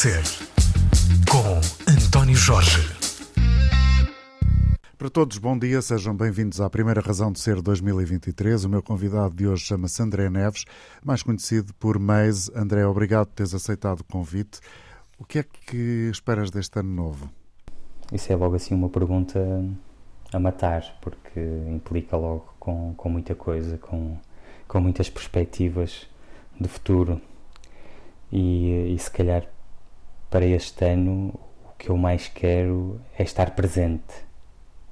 Ser, com António Jorge. Para todos, bom dia, sejam bem-vindos à primeira razão de ser 2023. O meu convidado de hoje chama-se André Neves, mais conhecido por Maze. André, obrigado por teres aceitado o convite. O que é que esperas deste ano novo? Isso é logo assim uma pergunta a matar, porque implica logo com, com muita coisa, com, com muitas perspectivas de futuro. E, e se calhar para este ano o que eu mais quero é estar presente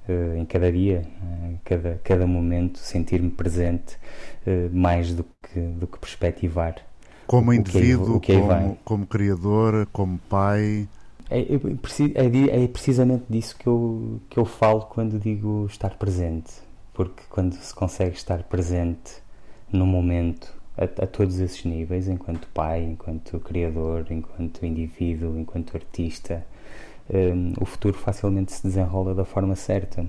uh, em cada dia, em uh, cada, cada momento, sentir-me presente uh, mais do que, do que perspectivar. Como indivíduo, que como, como criador, como pai. É, é, é, precisamente disso que eu, que eu falo quando digo estar presente, porque quando se consegue estar presente no momento, a, a, todos esses níveis, enquanto pai, enquanto criador, enquanto indivíduo, enquanto artista, um, o futuro facilmente se desenrola da forma certa.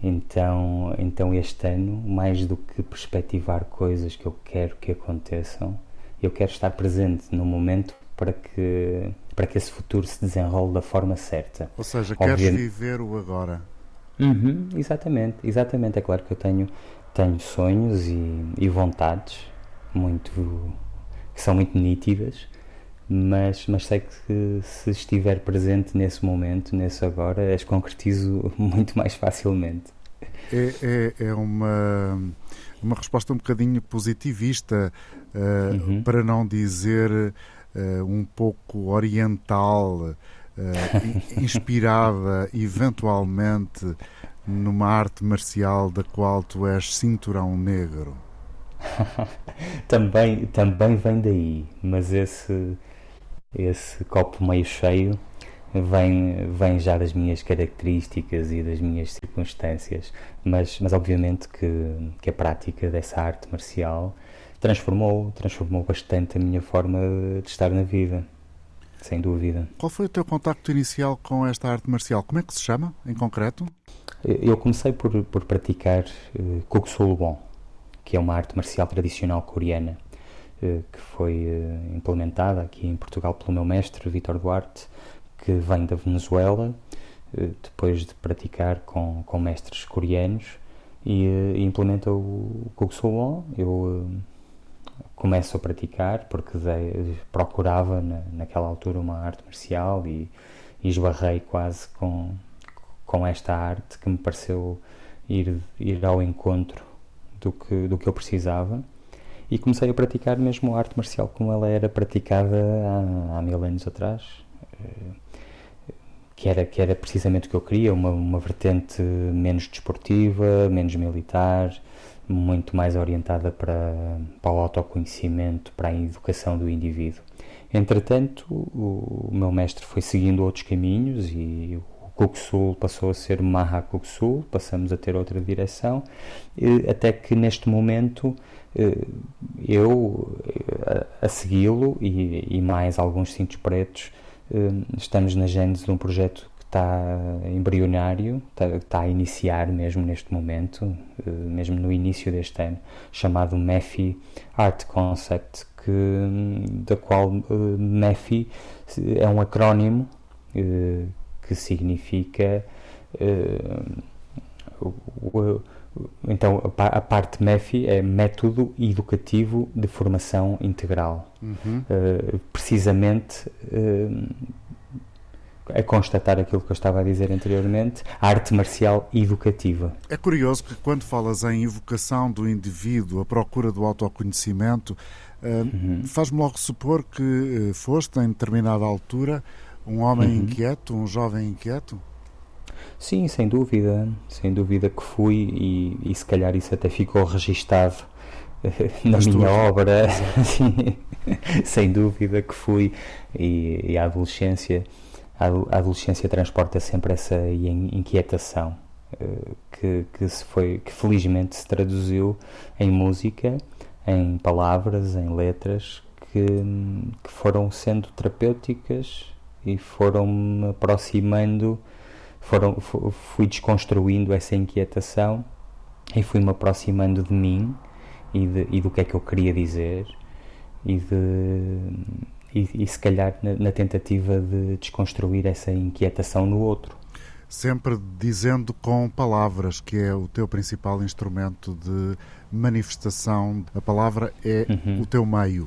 Então, então este ano, mais do que perspectivar coisas que eu quero que aconteçam, eu quero estar presente no momento para que para que esse futuro se desenrole da forma certa. Ou seja, queres viver o agora. Uhum, exatamente, exatamente. É claro que eu tenho tenho sonhos e, e vontades muito que são muito nítidas, mas, mas sei que se estiver presente nesse momento, nesse agora, as concretizo muito mais facilmente. É, é, é uma, uma resposta um bocadinho positivista, uh, uhum. para não dizer uh, um pouco oriental, uh, inspirada eventualmente numa arte marcial da qual tu és cinturão negro. também, também vem daí, mas esse, esse copo meio cheio vem, vem já das minhas características e das minhas circunstâncias, mas, mas obviamente que, que a prática dessa arte marcial transformou, transformou bastante a minha forma de estar na vida, sem dúvida. Qual foi o teu contacto inicial com esta arte marcial? Como é que se chama, em concreto? Eu comecei por, por praticar uh, Kuk Bon que é uma arte marcial tradicional coreana eh, que foi eh, implementada aqui em Portugal pelo meu mestre Vitor Duarte, que vem da Venezuela, eh, depois de praticar com, com mestres coreanos e, e implementa o Kuksuwon. Eu começo a praticar porque dei, procurava na, naquela altura uma arte marcial e, e esbarrei quase com, com esta arte que me pareceu ir, ir ao encontro do que, do que eu precisava e comecei a praticar mesmo a arte marcial como ela era praticada há, há mil anos atrás eh, que era, que era precisamente o que eu queria, uma, uma vertente menos desportiva, menos militar, muito mais orientada para, para o autoconhecimento, para a educação do indivíduo. Entretanto, o, o meu mestre foi seguindo outros caminhos e Kuksul passou a ser Maha Kuksul, passamos a ter outra direção, até que neste momento eh, eu, eh, a segui-lo e, e, mais alguns cintos pretos, eh, estamos na gênese de um projeto que está embrionário, está a iniciar mesmo neste momento, mesmo no início deste ano, chamado MEFI Art Concept, que, da qual MEFI é um acrónimo que significa uh, o, então a parte MEFI é Método Educativo de Formação Integral. Uhum. Uh, precisamente uh, a constatar aquilo que eu estava a dizer anteriormente, a arte marcial educativa. É curioso que quando falas em evocação do indivíduo, a procura do autoconhecimento, uh, uhum. faz-me logo supor que foste em determinada altura um homem uhum. inquieto, um jovem inquieto? Sim, sem dúvida, sem dúvida que fui e, e se calhar isso até ficou registado eh, na minha obra, sem dúvida que fui e, e a adolescência, a adolescência transporta sempre essa inquietação eh, que, que, se foi, que felizmente se traduziu em música, em palavras, em letras que, que foram sendo terapêuticas e foram-me aproximando, foram, fui desconstruindo essa inquietação e fui-me aproximando de mim e, de, e, do que é que eu queria dizer e de, e, e, se calhar na, na, tentativa de desconstruir essa inquietação no outro. Sempre dizendo com palavras, que é o teu principal instrumento de manifestação. A palavra é uhum. o teu meio.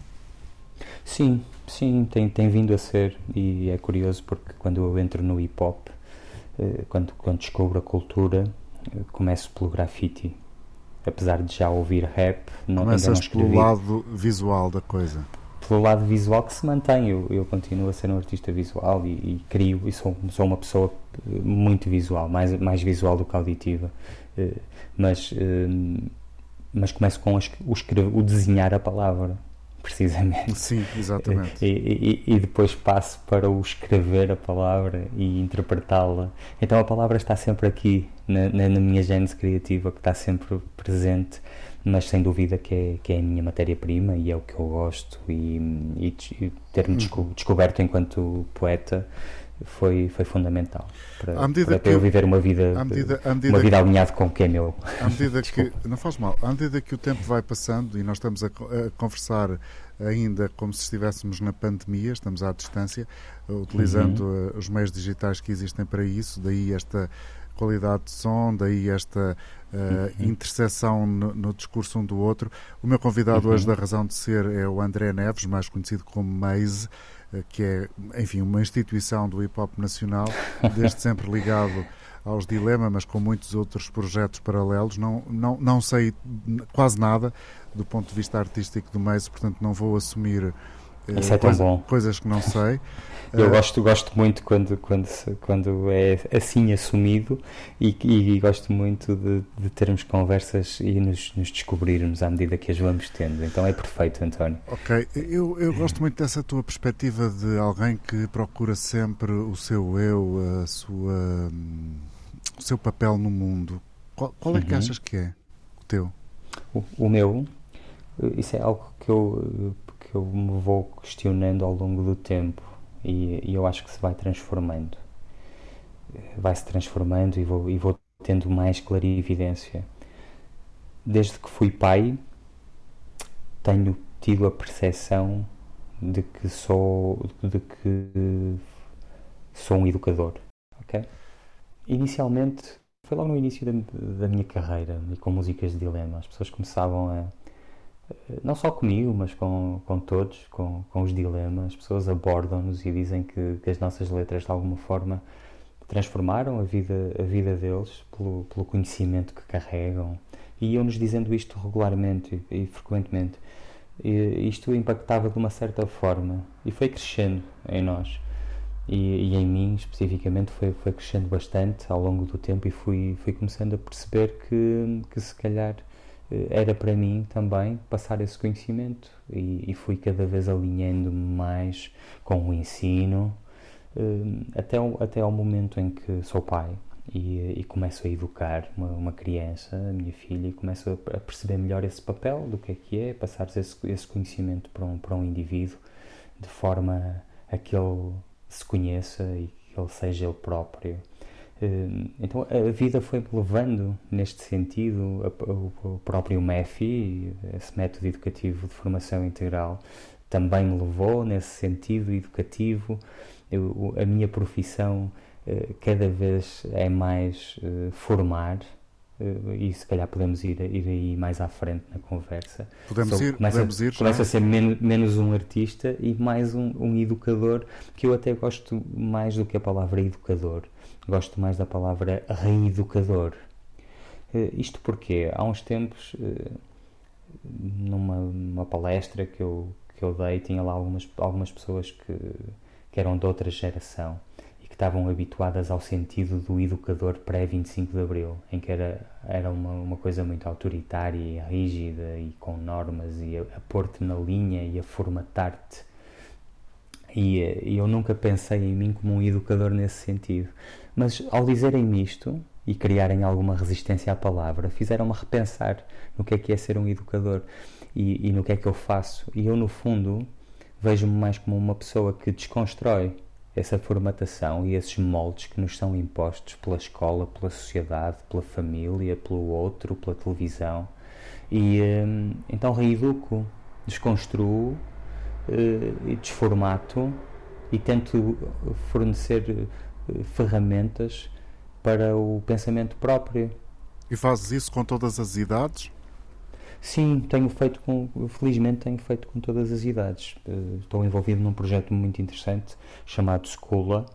Sim, sim, tem, tem vindo a ser. E é curioso porque quando eu entro no hip hop, eh, quando, quando descubro a cultura, eh, começo pelo graffiti. Apesar de já ouvir rap, não, Começas ainda não pelo lado visual da coisa pelo lado visual que se mantém. Eu, eu continuo a ser um artista visual e, e crio, e sou, sou uma pessoa eh, muito visual, mais, mais visual do que auditiva. Mas, mas começo com o, o desenhar a palavra, precisamente. Sim, exatamente. E, e, e, depois passo para o escrever a palavra e interpretá-la. Então a palavra está sempre aqui, na, na, na minha gênese criativa, que está sempre presente mas sem dúvida que é, que é a minha matéria-prima e é o que eu gosto e, e, ter-me desco, descoberto enquanto poeta foi, foi fundamental para, para, para eu viver uma vida, medida, uma vida alinhada com quem é meu. À medida que, não faz mal, à medida que o tempo vai passando e nós estamos a, a conversar ainda como se estivéssemos na pandemia, estamos à distância, utilizando uhum. Eh, os meios digitais que existem para isso, daí esta qualidade de som, daí esta uh, uhum. interseção no, no, discurso um do outro. O meu convidado uhum. hoje da Razão de Ser é o André Neves, mais conhecido como Maze, uh, que é, enfim, uma instituição do hip-hop nacional, desde sempre ligado aos Dilema, mas com muitos outros projetos paralelos. Não, não, não sei quase nada do ponto de vista artístico do Maze, portanto não vou assumir isso é tão bom. coisas que não sei. Eu uh, gosto, gosto muito quando, quando, quando é assim assumido e, e gosto muito de, de, termos conversas e nos, nos, descobrirmos à medida que as vamos tendo. Então é perfeito, António. Ok, eu, eu gosto muito dessa tua perspectiva de alguém que procura sempre o seu eu, a sua, o seu papel no mundo. Qual, qual é que uhum. achas que é o teu? O, o meu? Isso é algo que eu que eu me vou questionando ao longo do tempo e, e eu acho que se vai transformando. Vai se transformando e vou, e vou tendo mais clarividência. Desde que fui pai, tenho tido a percepção de que sou de que sou um educador, ok? Inicialmente foi logo no início da, da minha carreira e com músicas de dilema as pessoas começavam a não só comigo, mas com, com todos, com, com os dilemas. As pessoas abordam-nos e dizem que, que, as nossas letras, de alguma forma, transformaram a vida, a vida deles pelo, pelo conhecimento que carregam. E iam-nos dizendo isto regularmente e, e frequentemente. E isto impactava de uma certa forma e foi crescendo em nós. E, e, em mim especificamente foi, foi crescendo bastante ao longo do tempo e fui, fui começando a perceber que, que se calhar eh, era para mim também passar esse conhecimento e, e fui cada vez alinhando-me mais com o ensino eh, até, até ao momento em que sou pai e, e começo a educar uma, uma, criança, a minha filha, e começo a, perceber melhor esse papel do que é que é, passar esse, esse conhecimento para um, para um indivíduo de forma a que ele se conheça e que ele seja ele próprio então a vida foi-me levando neste sentido, o próprio MEFI, esse método educativo de formação integral, também me levou nesse sentido educativo. Eu, a minha profissão eh, cada vez é mais eh, formar, eh, e se calhar podemos ir, ir aí mais à frente na conversa. Podemos ir, começa, podemos ir. Começa a ser men menos um artista e mais um, um educador, que eu até gosto mais do que a palavra educador gosto mais da palavra reeducador. Uh, isto porque há uns tempos, uh, numa palestra que eu, que eu dei, tinha lá algumas, algumas pessoas que, que eram de outra geração e que estavam habituadas ao sentido do educador pré-25 de Abril, em que era, era uma, uma coisa muito autoritária e rígida e com normas e a, a pôr-te na linha e a formatar-te. E, e eu nunca pensei em mim como um educador nesse sentido. Mas ao dizerem isto e criarem alguma resistência à palavra, fizeram-me repensar no que é que é ser um educador e, e no que é que eu faço. E eu, no fundo, vejo-me mais como uma pessoa que desconstrói essa formatação e esses moldes que nos são impostos pela escola, pela sociedade, pela família, pelo outro, pela televisão. E hum, então reeduco, desconstruo e desformato e tento fornecer ferramentas para o pensamento próprio. E fazes isso com todas as idades? Sim, tenho feito com, felizmente tenho feito com todas as idades. Estou envolvido num projeto muito interessante chamado Schola,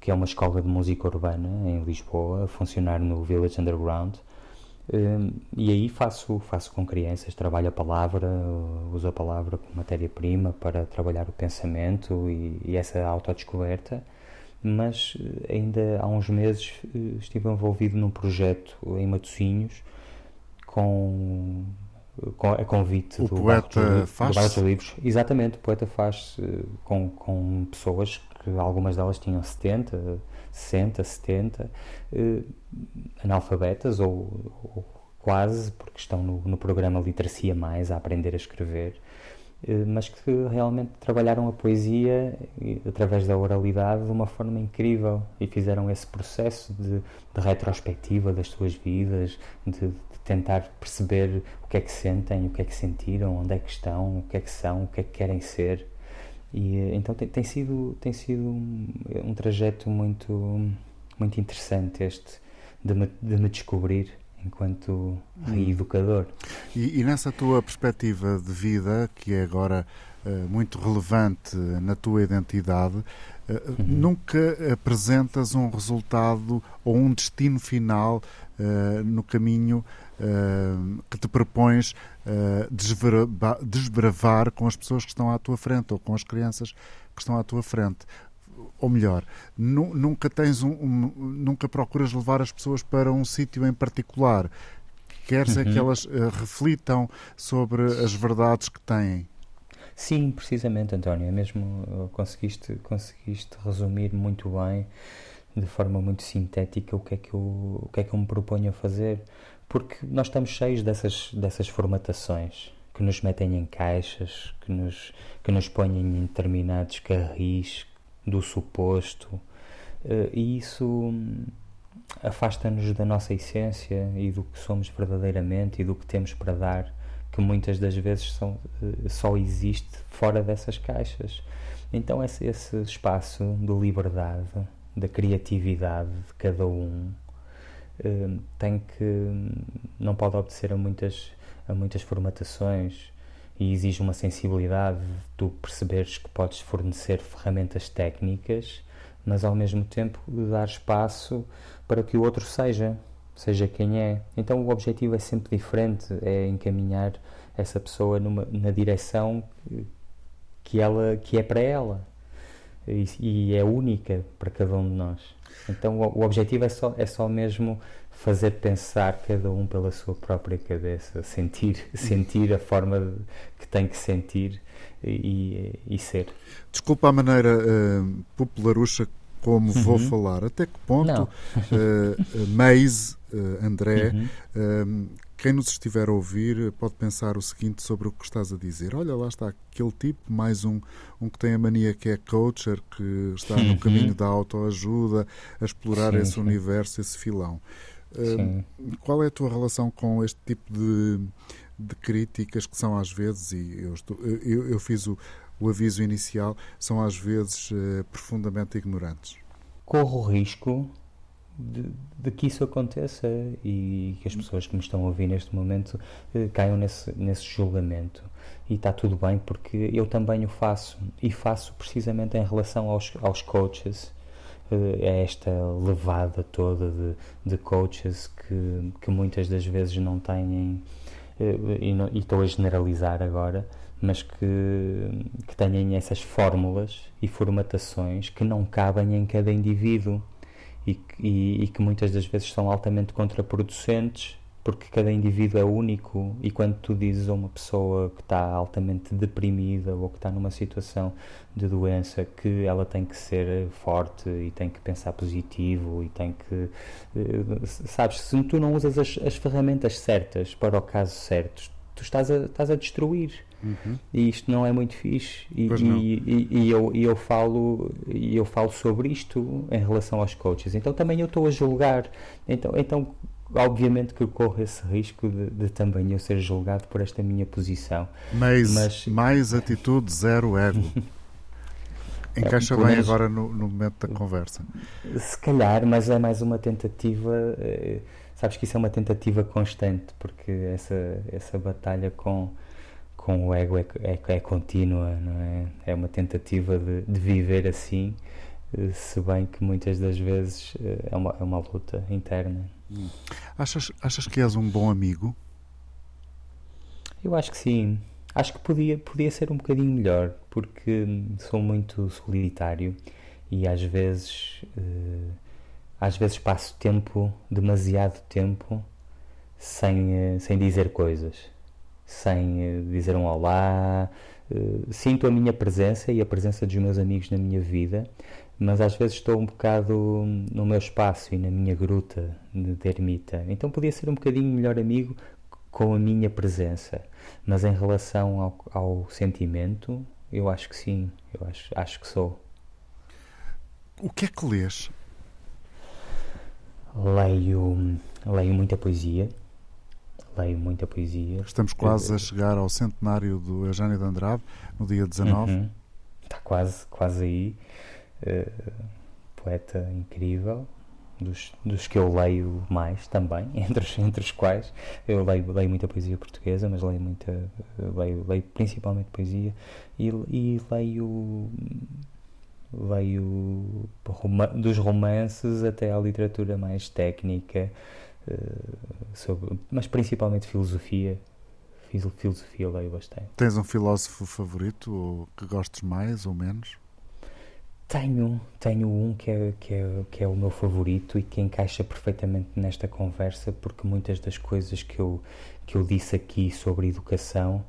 que é uma escola de música urbana em Lisboa, a funcionar no Village Underground. Hum, e aí faço, faço com crianças, trabalho a palavra, uso a palavra como matéria-prima para trabalhar o pensamento e, e essa autodescoberta. Mas eh, ainda há uns meses eh, estive envolvido num projeto em Matosinhos com, com a convite o do poeta faz do Livros. Exatamente, o poeta faz eh, com, com pessoas que algumas delas tinham 70, 60, 70, eh, analfabetas ou, ou, quase, porque estão no, no programa Literacia Mais a aprender a escrever, mas que realmente trabalharam a poesia através da oralidade de uma forma incrível e fizeram esse processo de, de retrospectiva das suas vidas, de, de, tentar perceber o que é que sentem, o que é que sentiram, onde é que estão, o que é que são, o que é que querem ser. E, eh, então tem, tem, sido, tem sido um, um, trajeto muito, muito interessante este de me, de me descobrir enquanto hum. educador. E, e, nessa tua perspectiva de vida, que é agora uh, muito relevante na tua identidade, uh, uhum. nunca apresentas um resultado ou um destino final uh, no caminho que te propões desbravar com as pessoas que estão à tua frente ou com as crianças que estão à tua frente ou melhor, nu, nunca tens um, um, nunca procuras levar as pessoas para um sítio em particular. Queres uhum. é que uhum. elas uh, reflitam sobre as verdades que têm. Sim, precisamente, António. É mesmo conseguiste, conseguiste resumir muito bem, de forma muito sintética, o que é que eu, o que é que eu me proponho a fazer porque nós estamos cheios dessas, dessas formatações que nos metem em caixas, que nos, que nos põem em determinados carris do suposto, eh, e isso hum, afasta-nos da nossa essência e do que somos verdadeiramente e do que temos para dar, que muitas das vezes são, eh, só existe fora dessas caixas. Então, esse, esse espaço de liberdade, da criatividade de cada um, Hum, tem que não pode obedecer a muitas a muitas formatações e exige uma sensibilidade de tu perceberes que podes fornecer ferramentas técnicas, mas ao mesmo tempo dar espaço para que o outro seja, seja quem é. Então o objetivo é sempre diferente, é encaminhar essa pessoa numa, na direção que ela que é para ela e, e é única para cada um de nós. Então o, o objetivo é só, é só mesmo fazer pensar cada um pela sua própria cabeça, sentir, sentir a forma de, que tem que sentir e, e ser. Desculpa a maneira uh, popularucha como uhum. vou falar. Até que ponto uh, uh, Maze, uh, André, uhum. quem nos estiver a ouvir pode pensar o seguinte sobre o que estás a dizer. Olha, lá está aquele tipo, mais um, um que tem a mania que é coacher, que está uhum. no caminho da autoajuda, a explorar sim, esse sim. universo, esse filão. Qual é a tua relação com este tipo de, de críticas que são às vezes, e eu, estou, eu, eu fiz o, o, aviso inicial, são às vezes uh, profundamente ignorantes? Corro o risco de, de, que isso aconteça e que as pessoas que me estão a ouvir neste momento uh, caiam nesse, nesse julgamento. E está tudo bem, porque eu também o faço, e faço precisamente em relação aos, aos coaches é esta levada toda de, de coaches que, que muitas das vezes não têm, eh, e, não, e estou a generalizar agora, mas que, que têm essas fórmulas e formatações que não cabem em cada indivíduo e, e, e que muitas das vezes são altamente contraproducentes porque cada indivíduo é único e quando tu dizes a uma pessoa que está altamente deprimida ou que está numa situação de doença que ela tem que ser forte e tem que pensar positivo e tem que eh, sabes, se tu não usas as, as ferramentas certas para o caso certo tu estás a, estás a destruir. Uhum. e isto não é muito fixe. E, e, e, e, eu, e eu falo e eu falo sobre isto em relação aos coaches. Então também eu estou a julgar. Então, então obviamente que eu corro esse risco de, de, também eu ser julgado por esta minha posição. Mas, mas... mais atitude, zero ego. Encaixa é, bem menos, agora no, no, momento da conversa. Se calhar, mas é mais uma tentativa. Eh, sabes que isso é uma tentativa constante, porque essa, essa batalha com, com o ego é, é, é contínua, não é? É uma tentativa de, de viver assim, eh, se bem que muitas das vezes eh, é uma, é uma luta interna. Achas, achas que és um bom amigo? Eu acho que sim. Acho que podia, podia ser um bocadinho melhor, porque sou muito solitário e às vezes, uh, às vezes passo tempo, demasiado tempo, sem, uh, sem dizer coisas, sem uh, dizer um olá. sinto a minha presença e a presença dos meus amigos na minha vida, mas às vezes estou um bocado no meu espaço e na minha gruta de ermita. Então podia ser um bocadinho melhor amigo com a minha presença. Mas em relação ao, ao sentimento, eu acho que sim, eu acho, acho que sou. O que é que lês? Leio, leio muita poesia. Leio muita poesia. Estamos quase a chegar ao centenário do Eugênio de Andrade, no dia 19. Uhum. Está quase, quase aí. Uh, poeta incrível dos, dos que eu leio mais também, entre os, entre os quais. Eu leio, leio muita poesia portuguesa, mas leio muita leio, leio principalmente poesia e, e leio leio dos romances até à literatura mais técnica uh, sobre, mas principalmente filosofia. Filosofia leio bastante. Tens um filósofo favorito ou que gostes mais ou menos? Tenho, tenho um que é, que, é, que é o meu favorito e que encaixa perfeitamente nesta conversa, porque muitas das coisas que eu, que eu disse aqui sobre educação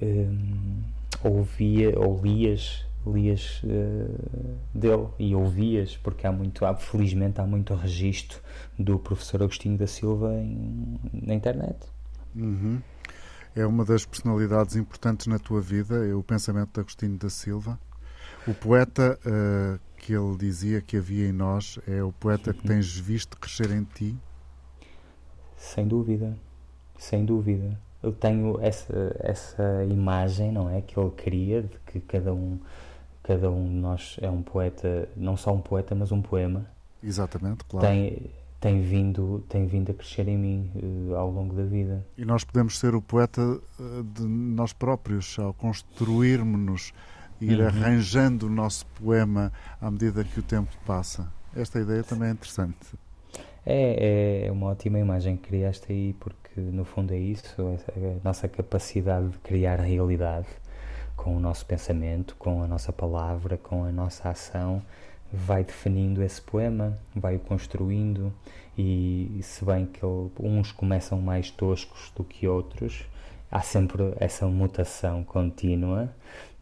hum, ouvia ou lias, lias uh, dele e ouvias, porque há muito, há, felizmente há muito registro do professor Agostinho da Silva em, na internet. Uhum. É uma das personalidades importantes na tua vida, é o pensamento de Agostinho da Silva. O poeta uh, que ele dizia que havia em nós é o poeta que tens visto crescer em ti? Sem dúvida, sem dúvida. Eu tenho essa, essa imagem, não é? Que ele queria de que cada um, cada um de nós é um poeta, não só um poeta, mas um poema. Exatamente, claro. Tem, tem vindo, tem vindo a crescer em mim uh, ao longo da vida. E nós podemos ser o poeta uh, de nós próprios, ao construirmos-nos ir uhum. arranjando o nosso poema à medida que o tempo passa. Esta ideia também é interessante. É, é uma ótima imagem que criaste aí, porque no fundo é isso, é a nossa capacidade de criar realidade com o nosso pensamento, com a nossa palavra, com a nossa ação, vai definindo esse poema, vai o construindo e se bem que uns começam mais toscos do que outros, há sempre essa mutação contínua,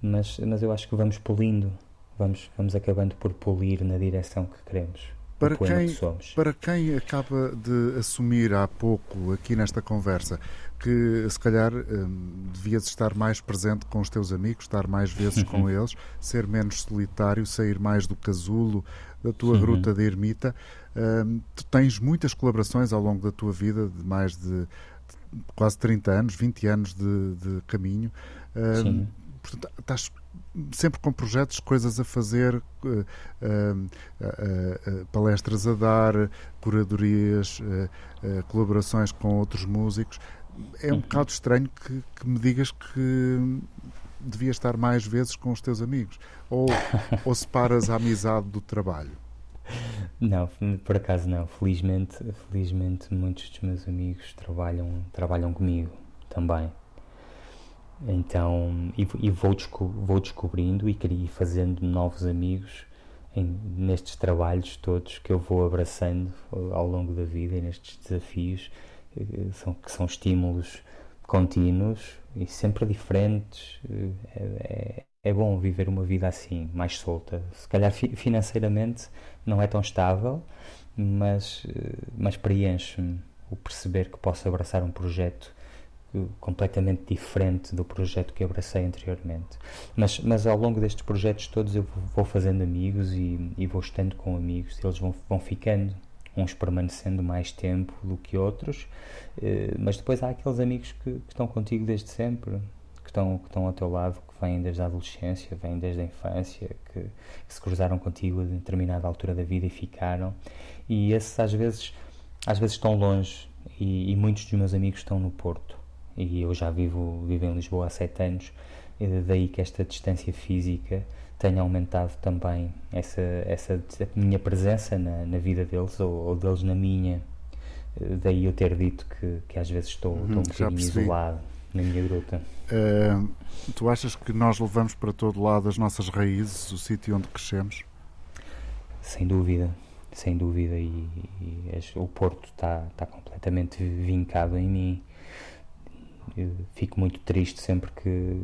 mas, mas eu acho que vamos polindo, vamos, vamos acabando por polir na direção que queremos. Para quem, que para quem acaba de assumir há pouco, aqui nesta conversa, que se calhar hum, devias estar mais presente com os teus amigos, estar mais vezes com uhum. eles, ser menos solitário, sair mais do casulo, da tua uhum. gruta de ermita. Hum, tu tens muitas colaborações ao longo da tua vida, de mais de, de quase 30 anos, 20 anos de, de caminho. Hum, Sim portanto, estás sempre com projetos, coisas a fazer, uh, uh, uh, palestras a dar, curadorias, colaborações com outros músicos. É um uhum. bocado estranho que, que, me digas que devias estar mais vezes com os teus amigos. Ou, ou separas a amizade do trabalho? Não, por acaso não. Felizmente, felizmente muitos dos meus amigos trabalham, trabalham comigo também. Então, e, e vou, desco vou descobrindo e queria fazendo novos amigos em, nestes trabalhos todos que eu vou abraçando ao longo da vida e nestes desafios eh, são, que são estímulos contínuos e sempre diferentes. Eh, é, é, é bom viver uma vida assim, mais solta. Se calhar financeiramente não é tão estável, mas, eh, mas preenche-me o perceber que posso abraçar um projeto completamente diferente do projeto que abracei anteriormente. Mas, mas ao longo destes projetos todos eu vou fazendo amigos e, e vou estando com amigos, eles vão, vão ficando uns permanecendo mais tempo do que outros, uh, mas depois há aqueles amigos que, que, estão contigo desde sempre, que estão, que estão ao teu lado, que vêm desde a adolescência, vêm desde a infância, que, que se cruzaram contigo a determinada altura da vida e ficaram, e esses às vezes, às vezes estão longe, e, e muitos dos meus amigos estão no Porto, e eu já vivo, vivo em Lisboa há sete anos, daí que esta distância física tenha aumentado também essa, essa minha presença na, na vida deles ou, ou, deles na minha. Daí eu ter dito que, que às vezes estou, estou um bocadinho isolado na minha gruta. Uh, tu achas que nós levamos para todo lado as nossas raízes, o sítio onde crescemos? Sem dúvida, sem dúvida. E, e o Porto está, está completamente vincado em mim. Fico muito triste sempre que,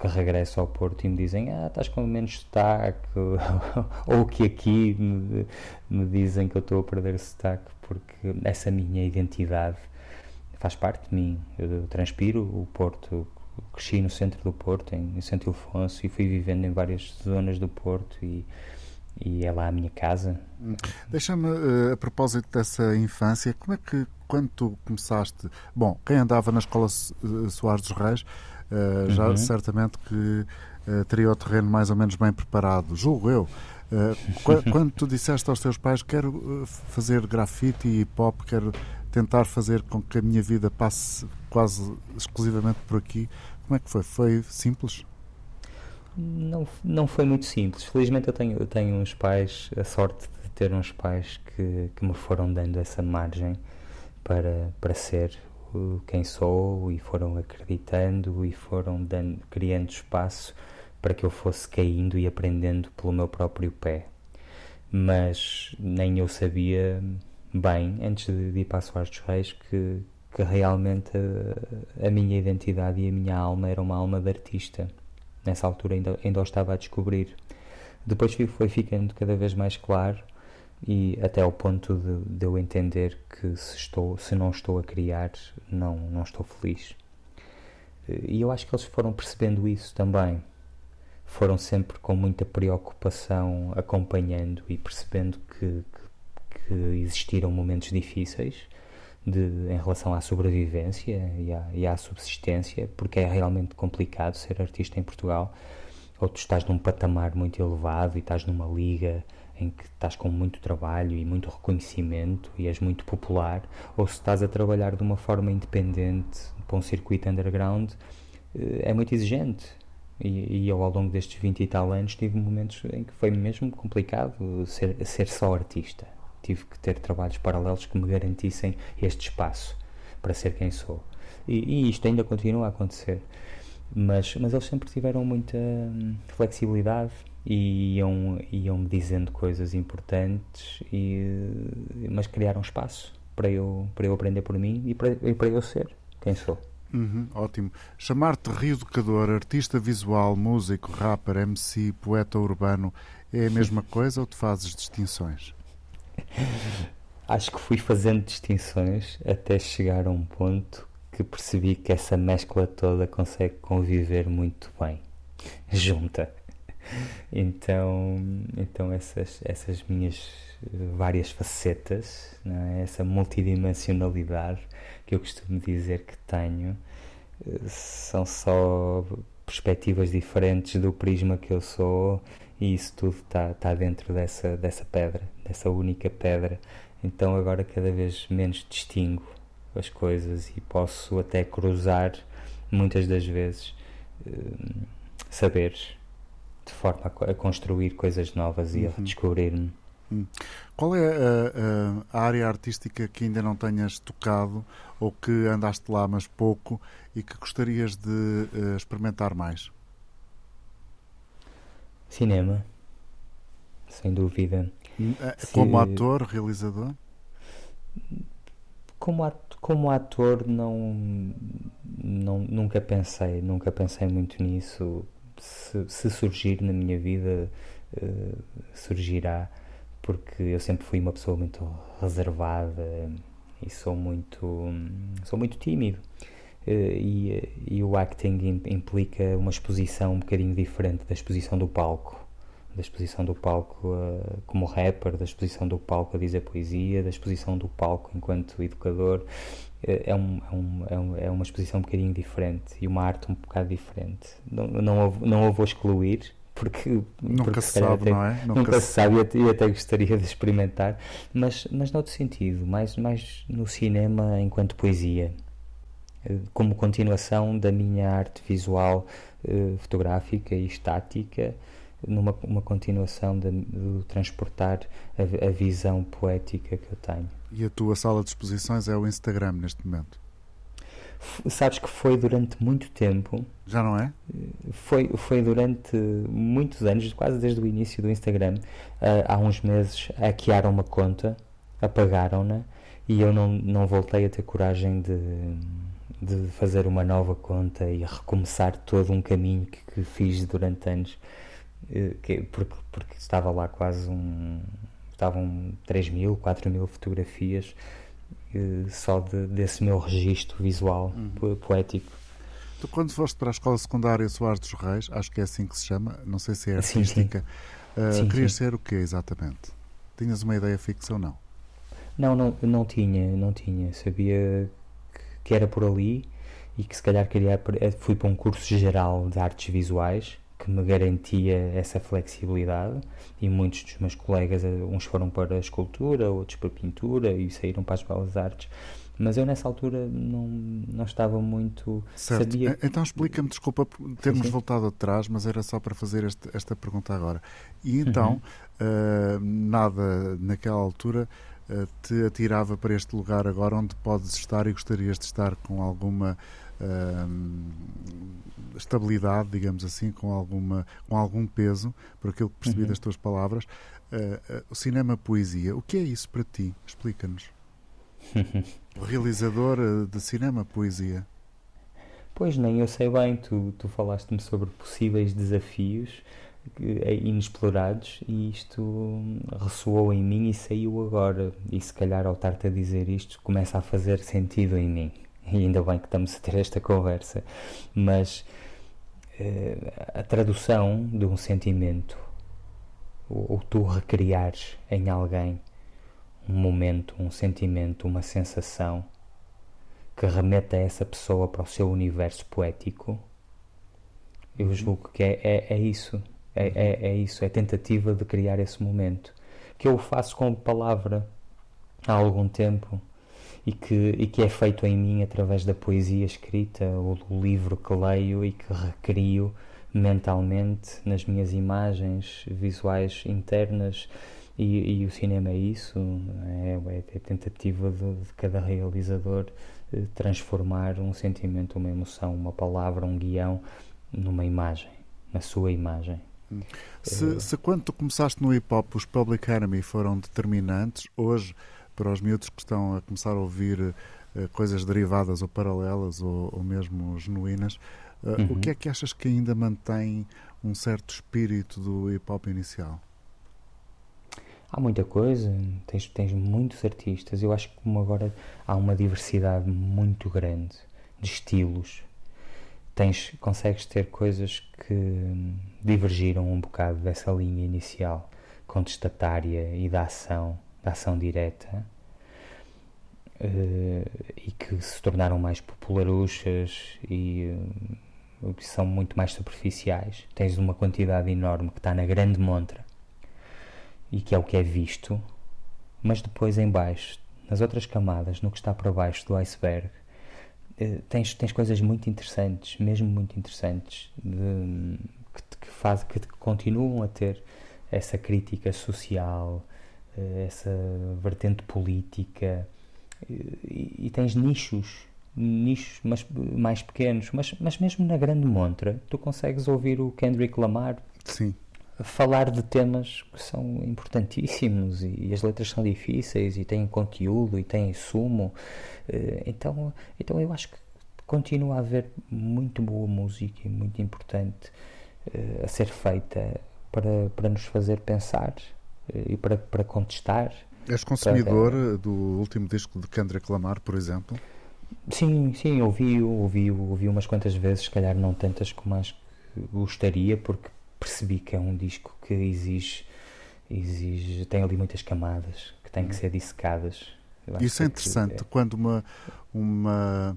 que regresso ao Porto e me dizem ah, estás com menos sotaque ou que aqui me, me dizem que eu estou a perder sotaque porque essa minha identidade faz parte de mim eu transpiro o Porto cresci no centro do Porto em, Santo Ilfonso e fui vivendo em várias zonas do Porto e e é lá a minha casa. Deixa-me, uh, a propósito dessa infância, como é que, quando tu começaste. Bom, quem andava na escola eh, Soares dos Reis, uh, já uhum. certamente que uh, teria o terreno mais ou menos bem preparado, julgo eu. quando tu disseste aos teus pais quero fazer grafite e hip hop, quero tentar fazer com que a minha vida passe quase exclusivamente por aqui, como é que foi? Foi simples? Não, não foi muito simples. Felizmente eu tenho, eu tenho uns pais, a sorte de ter uns pais que, que me foram dando essa margem para, para ser quem sou e foram acreditando e foram dando, criando espaço para que eu fosse caindo e aprendendo pelo meu próprio pé. Mas nem eu sabia bem, antes de, de ir para a Soares dos Reis, que, que realmente a, a minha identidade e a minha alma era uma alma de artista Nessa altura ainda, ainda o estava a descobrir. Depois foi ficando cada vez mais claro e até ao ponto de, de, eu entender que se, estou, se não estou a criar, não, não estou feliz. E eu acho que eles foram percebendo isso também. Foram sempre com muita preocupação acompanhando e percebendo que, que, que existiram momentos difíceis de, em relação à sobrevivência e à, e à, subsistência, porque é realmente complicado ser artista em Portugal. Ou tu estás num patamar muito elevado e estás numa liga em que estás com muito trabalho e muito reconhecimento e és muito popular, ou se estás a trabalhar de uma forma independente para um circuito underground, eh, é muito exigente. E, e eu, ao longo destes 20 e tal anos, tive momentos em que foi mesmo complicado ser, ser só artista tive que ter trabalhos paralelos que me garantissem este espaço para ser quem sou. E, e isto ainda continua a acontecer. Mas, mas eles sempre tiveram muita hum, flexibilidade e iam, iam me dizendo coisas importantes, e, mas criaram espaço para eu, para eu aprender por mim e para, e para eu ser quem sou. Uhum, ótimo. Chamar-te reeducador, artista visual, músico, rapper, MC, poeta urbano é a mesma coisa ou tu fazes distinções? Acho que fui fazendo distinções até chegar a um ponto que percebi que essa mescla toda consegue conviver muito bem junta. Então, então essas, essas minhas várias facetas, é? essa multidimensionalidade que eu costumo dizer que tenho, são só perspectivas diferentes do prisma que eu sou e isso tudo está tá dentro dessa, dessa pedra, dessa única pedra. Então agora cada vez menos distingo as coisas e posso até cruzar muitas das vezes uh, saberes de forma a, construir coisas novas e uhum. a descobrir-me. Hum. Qual é a, a, área artística que ainda não tenhas tocado ou que andaste lá mas pouco e que gostarias de uh, experimentar mais? Cinema, sem dúvida. Eh, como Se... ator, realizador? Como ator, como ator não, não, nunca pensei, nunca pensei muito nisso. Se, se surgir na minha vida, uh, surgirá, porque eu sempre fui uma pessoa muito reservada e sou muito, sou muito tímido. Eh, e, e o acting implica uma exposição um bocadinho diferente da exposição do palco. da exposição do palco uh, como rapper, da exposição do palco a dizer poesia, da exposição do palco enquanto educador. É, é, um, é, um, é, uma exposição um bocadinho diferente e uma arte um bocado diferente. Não, não, não a vou excluir, porque nunca porque, se sabe, até, não é? Nunca, nunca se sabe e até, até, gostaria de experimentar, mas, mas noutro sentido, mais, mais no cinema enquanto poesia, eh, como continuação da minha arte visual, eh, fotográfica e estática, numa uma continuação de, de transportar a, a, visão poética que eu tenho. E a tua sala de exposições é o Instagram neste momento? Sabes que foi durante muito tempo. Já não é? Foi, foi durante muitos anos, quase desde o início do Instagram. Uh, há uns meses hackearam uma conta, apagaram-na e eu não, não voltei a ter coragem de, de fazer uma nova conta e recomeçar todo um caminho que, que fiz durante anos. Eh, que, porque, porque estava lá quase um. Estavam 3 mil, 4 mil fotografias uh, só de, desse meu registro visual uhum. poético. Tu, quando foste para a escola secundária Soares dos Reis, acho que é assim que se chama, não sei se é artística, sim, sim. Uh, sim, querias ser o quê exatamente? Tinhas uma ideia fixa ou não? Não, não, não tinha, não tinha. Sabia que, que era por ali e que se calhar queria. Fui para um curso geral de artes visuais que me garantia essa flexibilidade e muitos dos meus colegas, eh, uns foram para a escultura, outros para a pintura e saíram para as belas artes. Mas eu nessa altura não, não estava muito. Certo. Sabia... Então explica-me, desculpa termos sim, sim. voltado atrás, mas era só para fazer este, esta pergunta agora. E então, uhum. uh, nada naquela altura te atirava para este lugar agora onde podes estar e gostarias de estar com alguma estabilidade, digamos assim, com, alguma, com algum peso, por aquilo que percebi uhum. das tuas palavras. Uh, uh, o cinema poesia, o que é isso para ti? Explica-nos. o realizador de cinema poesia. Pois nem eu sei bem, tu, tu falaste-me sobre possíveis desafios inexplorados e isto ressoou em mim e saiu agora. E se calhar ao estar-te a dizer isto começa a fazer sentido em mim e ainda bem que estamos a ter esta conversa, mas uh, a tradução de um sentimento, ou, ou tu recriares em alguém um momento, um sentimento, uma sensação que remeta essa pessoa para o seu universo poético, eu uhum. julgo que é, é, é isso. É, é, é, isso, é a tentativa de criar esse momento. Que eu faço com palavra há algum tempo e que, e que é feito em mim através da poesia escrita ou do livro que leio e que recrio mentalmente nas minhas imagens visuais internas e, e o cinema é isso é, é a tentativa de, de cada realizador eh, transformar um sentimento, uma emoção, uma palavra, um guião numa imagem, na sua imagem. Se, se quando tu começaste no hip hop os Public Enemy foram determinantes, hoje para os miúdos que estão a começar a ouvir uh, coisas derivadas ou paralelas ou, ou mesmo genuínas, uh, uhum. o que é que achas que ainda mantém um certo espírito do hip hop inicial? Há muita coisa, tens, tens muitos artistas. Eu acho que como agora há uma diversidade muito grande de estilos, tens, consegues ter coisas que divergiram um bocado dessa linha inicial, contestatária e da ação da ação direta uh, e que se tornaram mais popularuchas e uh, são muito mais superficiais. Tens uma quantidade enorme que está na grande montra e que é o que é visto, mas depois em baixo, nas outras camadas, no que está para baixo do iceberg, tens, tens coisas muito interessantes, mesmo muito interessantes, de, que, que, faz, que continuam a ter essa crítica social, eh, essa vertente política e, e tens nichos nichos mas, mais pequenos mas, mas mesmo na grande montra tu consegues ouvir o Kendrick Lamar Sim. Falar de temas que são importantíssimos e, e, as letras são difíceis e têm conteúdo e têm sumo eh, então, então eu acho que continua a haver muito boa música e muito importante uh, a ser feita para, para nos fazer pensar e para, para contestar. És consumidor para... do último disco de Kendrick Lamar, por exemplo? Sim, sim, ouvi, ouvi, ouvi umas quantas vezes, se calhar não tantas como as que gostaria, porque percebi que é um disco que exige, exige tem ali muitas camadas que têm que uhum. ser dissecadas. Isso é interessante, é... quando uma, uma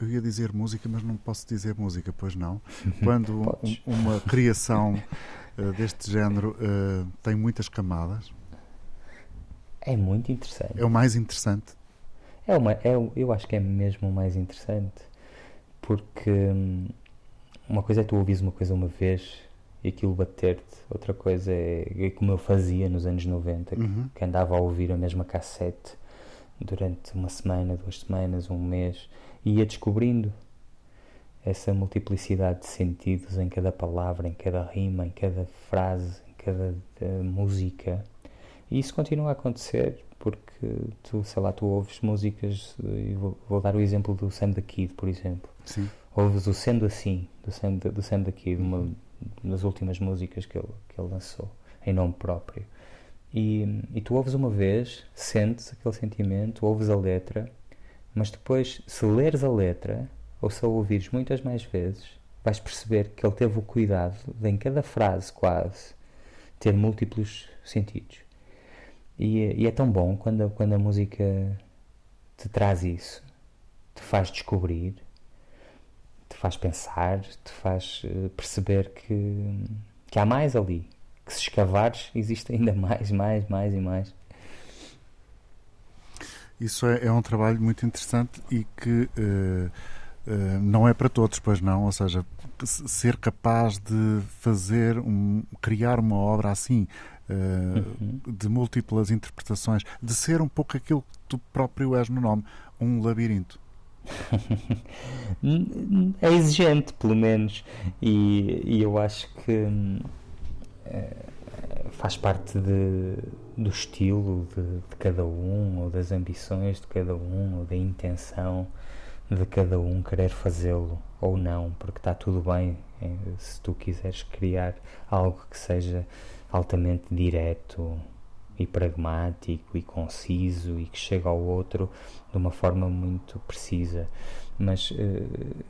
eu ia dizer música, mas não posso dizer música, pois não. Quando um, uma criação uh, deste género uh, tem muitas camadas. É muito interessante. É o mais interessante. É uma, é, eu acho que é mesmo o mais interessante. Porque hum, uma coisa é tu ouvires uma coisa uma vez e aquilo bater-te, outra coisa é, é, como eu fazia nos anos 90, uhum. que andava a ouvir a mesma cassete durante uma semana, duas semanas, um mês e ia descobrindo essa multiplicidade de sentidos em cada palavra, em cada rima, em cada frase, em cada uh, música. E isso continua a acontecer porque tu, sei lá, tu ouves músicas, e vou, vou dar o exemplo do Sam the Kid, por exemplo. Sim. Ouves o Sendo Assim, do Sam, do Sam the Kid, uma das últimas músicas que ele, que ele lançou, em nome próprio. E, e tu ouves uma vez, sentes aquele sentimento, ouves a letra mas depois, se leres a letra, ou se a ouvires muitas mais vezes, vais perceber que ele teve o cuidado de, em cada frase, quase, ter múltiplos sentidos. E, e é tão bom quando, quando a música te traz isso, te faz descobrir, faz pensar, te faz eh, perceber que, que há mais ali. Que se escavares, existe ainda mais, mais, mais e mais. Isso é, é um trabalho muito interessante e que uh, uh, não é para todos, pois não. Ou seja, ser capaz de fazer, um, criar uma obra assim, uh, uhum. de múltiplas interpretações, de ser um pouco aquilo que tu próprio és no nome, um labirinto. é exigente, pelo menos, e, e eu acho que faz parte de, do estilo de, de, cada um, ou das ambições de cada um, ou da intenção de cada um querer fazê-lo ou não, porque está tudo bem se tu quiseres criar algo que seja altamente direto e pragmático e conciso e que chegue ao outro de uma forma muito precisa. Mas uh,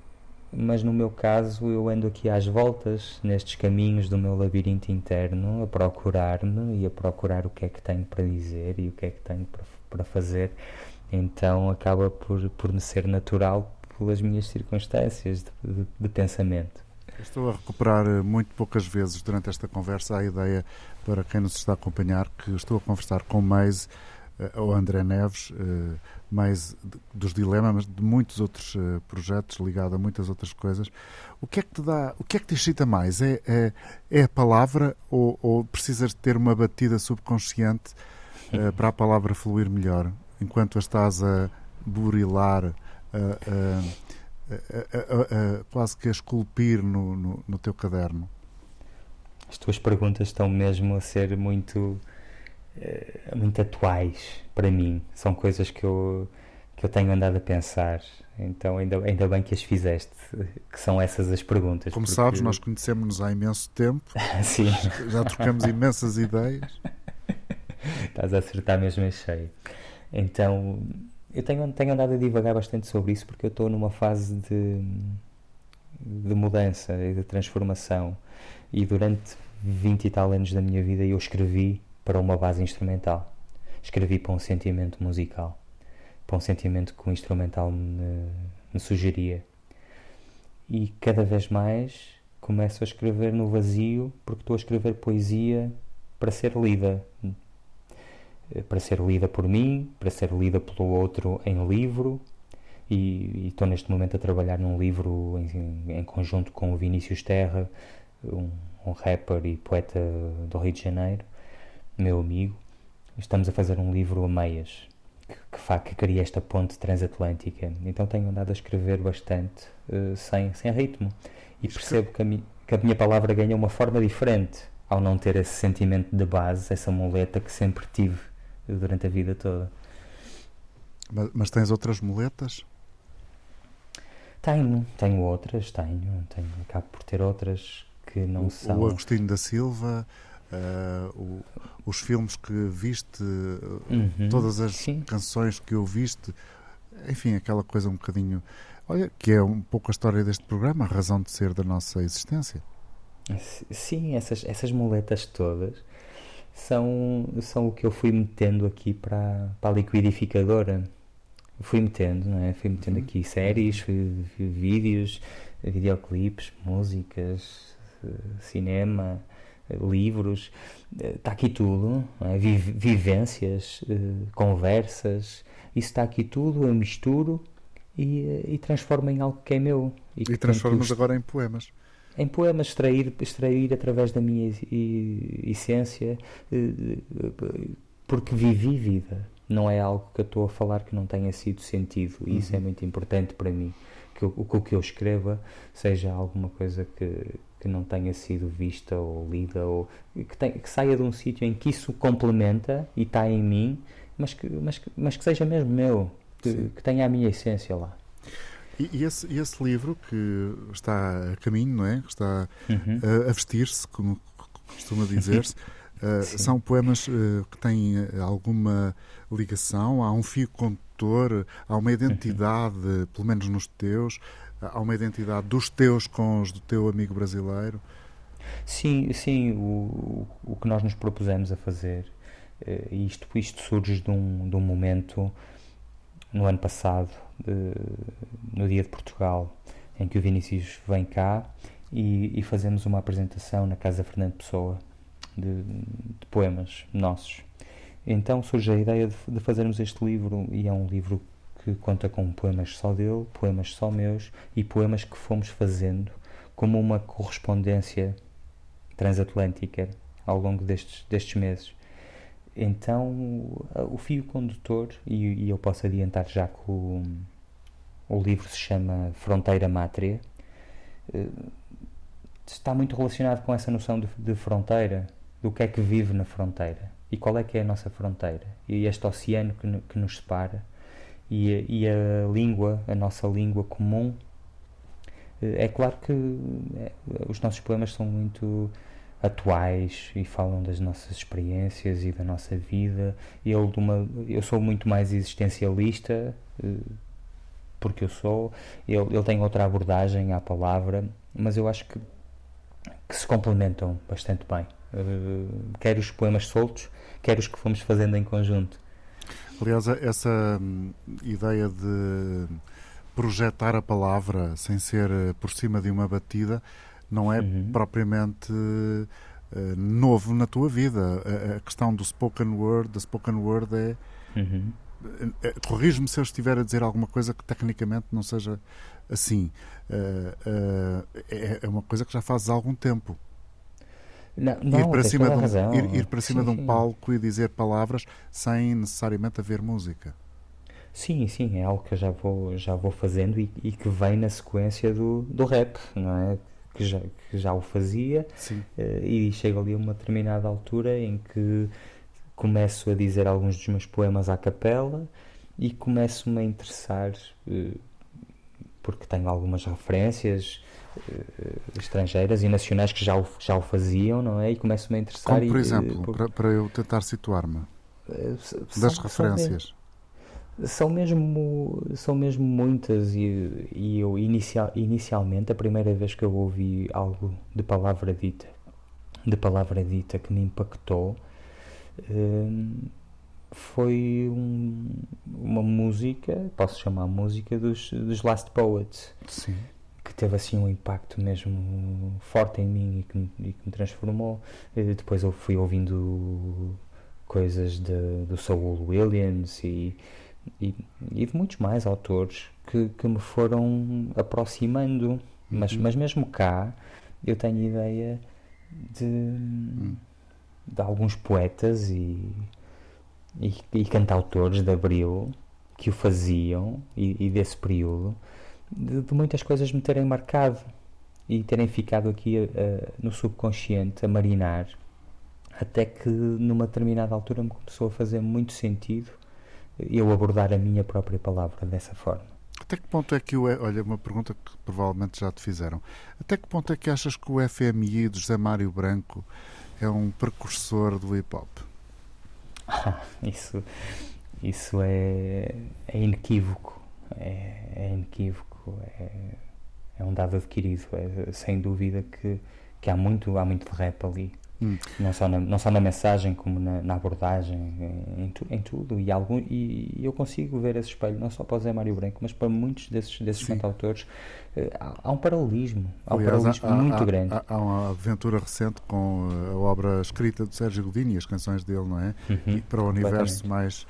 mas no meu caso eu ando aqui às voltas nestes caminhos do meu labirinto interno a procurar-me e a procurar o que é que tenho para dizer e o que é que tenho para, para fazer então acaba por, por me ser natural pelas minhas circunstâncias de, de, de pensamento Estou a recuperar eh, muito poucas vezes durante esta conversa a ideia para quem nos está a acompanhar que estou a conversar com Maise eh, ou André Neves, eh, mais dos dilemas, mas de muitos outros projetos ligados a muitas outras coisas. O que é que te dá, o que é que te excita mais? É, é, é a palavra ou, ou, precisas de ter uma batida subconsciente para a palavra fluir melhor, enquanto a estás a burilar, a, a, a, quase que a esculpir no, no, no teu caderno? As tuas perguntas estão mesmo a ser muito uh, muito atuais para mim. São coisas que eu, que eu tenho andado a pensar. Então, ainda, ainda bem que as fizeste, que são essas as perguntas. Como porque... sabes, nós conhecemos-nos há imenso tempo. Sim. Já trocamos imensas ideias. Estás a acertar mesmo em cheio. Então, eu tenho, tenho andado a divagar bastante sobre isso porque eu estou numa fase de, de mudança e de transformação. E durante 20 e tal anos da minha vida eu escrevi para uma base instrumental. Escrevi para um sentimento musical, para um sentimento que o instrumental me, me sugeria. E cada vez mais começo a escrever no vazio, porque estou a escrever poesia para ser lida. Para ser lida por mim, para ser lida pelo outro em livro, e, e, estou neste momento a trabalhar num livro em, em conjunto com o Vinícius Terra, um, um, rapper e poeta do Rio de Janeiro, meu amigo, estamos a fazer um livro a meias que, que, que cria esta ponte transatlântica. Então tenho andado a escrever bastante uh, sem, sem ritmo. E percebo que a, mi, que a minha palavra ganha uma forma diferente ao não ter esse sentimento de base, essa muleta que sempre tive durante a vida toda. Mas, mas tens outras muletas? Tenho, tenho outras, tenho, tenho, acabo por ter outras que não o, são. O Agostinho da Silva, uh, o, os filmes que viste, uhum, todas as sim. canções que ouviste, enfim, aquela coisa um bocadinho. Olha, que é um pouco a história deste programa, a razão de ser da nossa existência. Sim, essas, essas muletas todas são, são o que eu fui metendo aqui para, para a liquidificadora. Fui metendo, não é? Fui metendo uhum. aqui séries, vídeos, videoclipes, músicas, eh, cinema, livros, está aqui tudo, é? vivências, eh, conversas, isso está aqui tudo, eu misturo e, eh, e transformo em algo que é meu. E, e transformas agora em poemas. Em poemas, extrair, extrair através da minha essência, eh, porque vivi vida. Não é algo que eu estou a falar que não tenha sido sentido, e isso é uhum. muito importante para mim. Que o, o que eu escreva seja alguma coisa que, que não tenha sido vista ou lida, ou que, que saia de um sítio em que isso complementa e está em mim, mas que, mas, que, mas que seja mesmo meu, que, que tenha a minha essência lá. E, e esse, esse, livro que está a caminho, não é? Que está uhum. a, a vestir-se, como costuma dizer-se, uh, são poemas uh, que têm alguma ligação, há um fio condutor, há uma identidade, uhum. pelo menos nos teus, há uma identidade dos teus com os do teu amigo brasileiro? Sim, sim, o, o que nós nos propusemos a fazer, eh, isto, isto surge de um, de um momento no ano passado, de, no Dia de Portugal, em que o Vinícius vem cá e, e fazemos uma apresentação na Casa Fernando Pessoa de, de poemas nossos. Então surge a ideia de, de fazermos este livro, e é um livro que conta com poemas só dele, poemas só meus e poemas que fomos fazendo como uma correspondência transatlântica ao longo destes, destes meses. Então, o fio condutor, e, e eu posso adiantar já que o, o livro se chama Fronteira Mátria, eh, está muito relacionado com essa noção de, de fronteira, do que é que vive na fronteira e qual é que é a nossa fronteira e este oceano que, que nos separa e a, e a língua, a nossa língua comum. É claro que é, os nossos poemas são muito atuais e falam das nossas experiências e da nossa vida. Eu, de uma, eu sou muito mais existencialista, eh, porque eu sou. Ele, ele tem outra abordagem à palavra, mas eu acho que, que se complementam bastante bem. Eh, quer os poemas soltos, quer os que fomos fazendo em conjunto. Aliás, essa hum, ideia de projetar a palavra sem ser eh, por cima de uma batida não é uhum. propriamente uh, novo na tua vida. A, a, questão do spoken word, da spoken word é. Uhum. É Corrijo-me se eu estiver a dizer alguma coisa que tecnicamente não seja assim. Uh, uh, é, é uma coisa que já há algum tempo. Não, não, ir para cima, de um, ir, ir para cima sim, de um sim. palco e dizer palavras sem necessariamente haver música. Sim, sim, é algo que eu já vou, já vou fazendo e, e que vem na sequência do, do rap, não é? Que já, que já o fazia uh, e chega ali a uma determinada altura em que começo a dizer alguns dos meus poemas à capela e começo-me a interessar uh, porque tenho algumas referências uh, estrangeiras e nacionais que já o, já o faziam, não é? E começo-me a interessar. Como, por e, exemplo, uh, para, para eu tentar situar-me, das são, referências. São mesmo, são mesmo muitas e, e eu inicial, inicialmente, a primeira vez que eu ouvi algo de palavra dita, de palavra dita que me impactou, foi um, uma música, posso chamar música, dos, dos Last Poets. Sim. Que teve assim um impacto mesmo forte em mim e que, e que me transformou. E depois eu fui ouvindo coisas de, do Saul Williams e, e, e, de muitos mais autores que, que me foram aproximando. Mas, uhum. mas mesmo cá, eu tenho ideia de, uhum. De alguns poetas e e, e cantautores de Abril que o faziam e, e desse período de, de, muitas coisas me terem marcado e terem ficado aqui uh, no subconsciente a marinar até que numa determinada altura me começou a fazer muito sentido eu abordar a minha própria palavra dessa forma. Até que ponto é que o. Olha, uma pergunta que provavelmente já te fizeram. Até que ponto é que achas que o FMI de José Mário Branco é um precursor do hip hop? isso, isso é, é inequívoco. É, é inequívoco. É, é um dado adquirido. É, sem dúvida que, que há muito, há muito de rap ali. Hum. Não, só na, não só na mensagem, como na, na abordagem, em, tu, em, tudo. E, algum, e eu consigo ver esse espelho, não só para o Zé Mário Branco, mas para muitos desses, desses cantautores. Uh, há, há, um paralelismo, há Aliás, um paralelismo há, muito há, grande. Há, uma aventura recente com a obra escrita do Sérgio Godinho e as canções dele, não é? Uhum, e para o universo mais,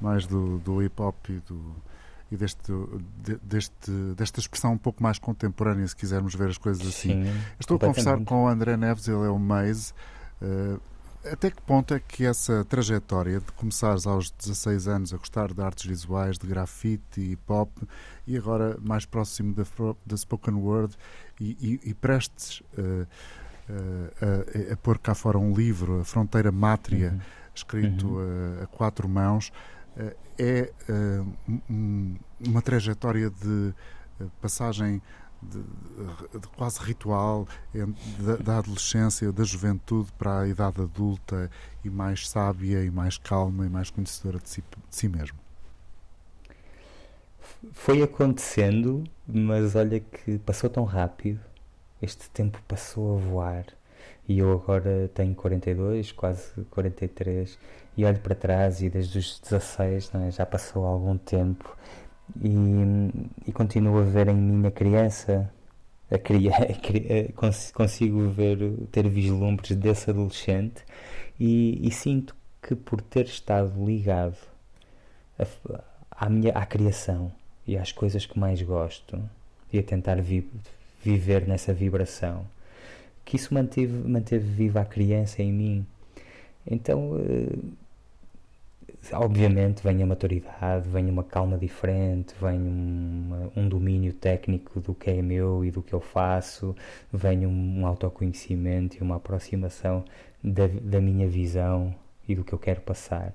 mais do, do hip hop e do e deste, deste, desta expressão um pouco mais contemporânea, se quisermos ver as coisas assim. Sim, Estou a conversar com o André Neves, ele é o Maze. Uh, até que ponto é que essa trajetória de começares aos 16 anos a gostar de artes visuais, de grafite e pop, e agora mais próximo da, da spoken word, e, e, e prestes uh, uh, a, a, pôr cá fora um livro, A Fronteira Mátria, uhum. escrito uhum. a quatro mãos, é eh, uma trajetória de eh, passagem de, de, quase ritual da, da, adolescência, da juventude para a idade adulta e mais sábia e mais calma e mais conhecedora de si, de si mesmo? Foi acontecendo, mas olha que passou tão rápido, este tempo passou a voar e eu agora tenho 42, quase 43 e olho para trás e desde os 16 é? já passou algum tempo e, e continuo a ver em mim a criança a criar, consigo ver ter vislumbres desse adolescente e, e sinto que por ter estado ligado a, à minha à criação e às coisas que mais gosto e a tentar vi, viver nessa vibração que isso manteve, manteve viva a criança em mim então uh, obviamente vem a maturidade, vem uma calma diferente, vem um, um domínio técnico do que é meu e do que eu faço, vem um, um autoconhecimento e uma aproximação da, da minha visão e do que eu quero passar.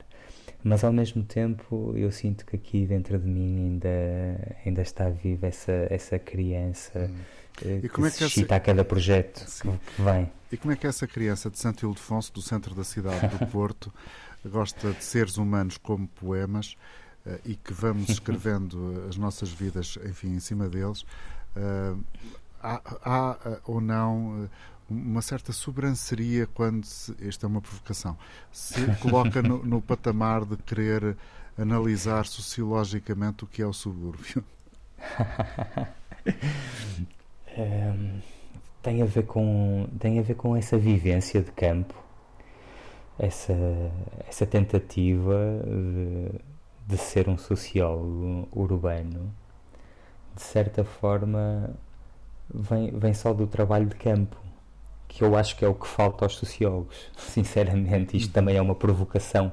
Mas ao mesmo tempo eu sinto que aqui dentro de mim ainda, ainda está viva essa, essa criança hum. Eh, que é que essa... a cada projeto Sim. que vem. E como é que essa criança de Santo Ildefonso, do centro da cidade do Porto, gosta de seres humanos como poemas uh, e que vamos escrevendo as nossas vidas, enfim, em cima deles, uh, há, há uh, ou não uma certa sobranceria quando se, esta é uma provocação se coloca no, no patamar de querer analisar sociologicamente o que é o subúrbio. Um, tem a ver com tem a ver com essa vivência de campo essa, essa tentativa de, de ser um sociólogo urbano, de certa forma, vem, vem só do trabalho de campo, que eu acho que é o que falta aos sociólogos. Sinceramente, isto também é uma provocação.